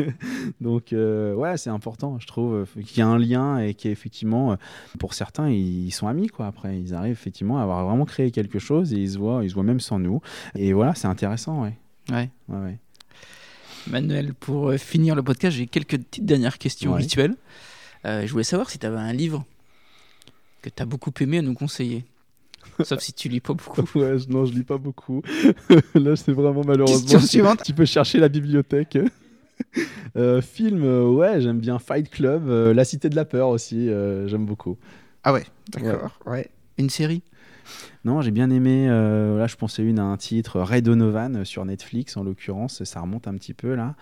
donc, euh, ouais, c'est important, je trouve, qu'il y a un lien et qu'effectivement, pour certains, ils sont amis, quoi. Après, ils arrivent effectivement à avoir vraiment créé quelque chose et ils se voient, ils se voient même sans nous. Et voilà, c'est intéressant, ouais. Ouais. ouais, Manuel, pour euh, finir le podcast, j'ai quelques petites dernières questions Ouais. rituelles. Euh, je voulais savoir si tu avais un livre que tu as beaucoup aimé à nous conseiller. Sauf si tu lis pas beaucoup. Ouais, je- non, je lis pas beaucoup. Là, c'est vraiment malheureusement. Suivante. Tu peux chercher la bibliothèque. Euh, film, euh, ouais, j'aime bien Fight Club, euh, La Cité de la Peur aussi, euh, j'aime beaucoup. Ah ouais, d'accord. Ouais. Une série? Non, j'ai bien aimé. euh, là, je pensais une à un titre, Ray Donovan euh, sur Netflix en l'occurrence. Ça remonte un petit peu là.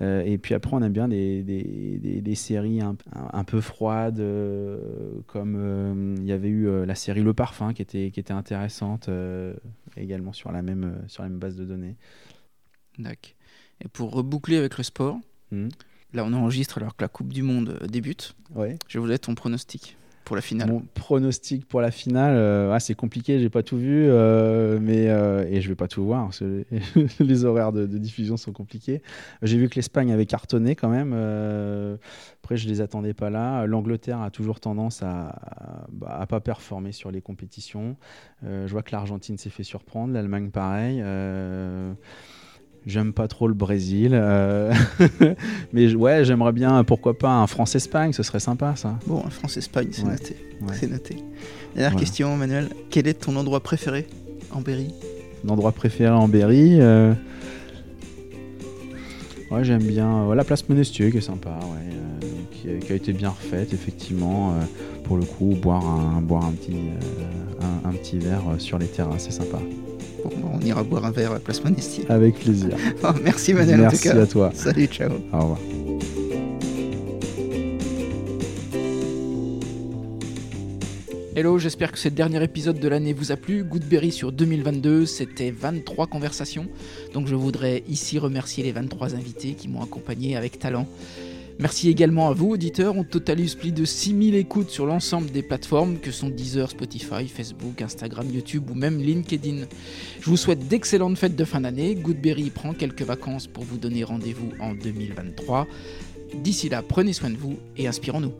Euh, et puis après, on aime bien des, des, des- des séries un, un- peu froides, euh, comme il y avait eu la série Le Parfum qui était, qui était intéressante également sur la même sur la même base de données. D'accord. Et pour reboucler avec le sport, Mhm. là on enregistre alors que la Coupe du Monde débute. Ouais. Je voulais ton pronostic pour la finale. Mon pronostic pour la finale, euh, ah, c'est compliqué, j'ai pas tout vu, euh, mais euh, et je vais pas tout voir. parce que les, horaires de, diffusion sont compliqués. J'ai vu que l'Espagne avait cartonné quand même. après, je les attendais pas là. L'Angleterre a toujours tendance à, à, bah, à pas performer sur les compétitions. Je vois que l'Argentine s'est fait surprendre, l'Allemagne pareil. J'aime pas trop le Brésil, euh, mais ouais, j'aimerais bien, pourquoi pas un France-Espagne, ce serait sympa ça. Bon, France-Espagne, c'est Ouais. noté. Ouais. C'est noté. Dernière Voilà. question, Manuel. Quel est ton endroit préféré en Berry? L'endroit préféré en Berry euh, Ouais, j'aime bien euh, la place Monestier qui est sympa, ouais, euh, qui, a, qui a été bien refaite, effectivement. pour le coup, boire un, boire un, petit, un, un petit verre sur les terrasses, c'est sympa. Bon, on ira boire un verre à Place Monestier. Avec plaisir. Oh, merci Manuel en tout Merci cas. à toi. Salut, ciao. Au revoir. Hello, j'espère que ce dernier épisode de l'année vous a plu. Goodberry sur 2022, c'était 23 conversations. Donc je voudrais ici remercier les 23 invités qui m'ont accompagné avec talent. Merci également à vous auditeurs, on totalise plus de 6000 écoutes sur l'ensemble des plateformes que sont Deezer, Spotify, Facebook, Instagram, YouTube ou même LinkedIn. Je vous souhaite d'excellentes fêtes de fin d'année. Goodberry prend quelques vacances pour vous donner rendez-vous en 2023. D'ici là, prenez soin de vous et inspirons-nous.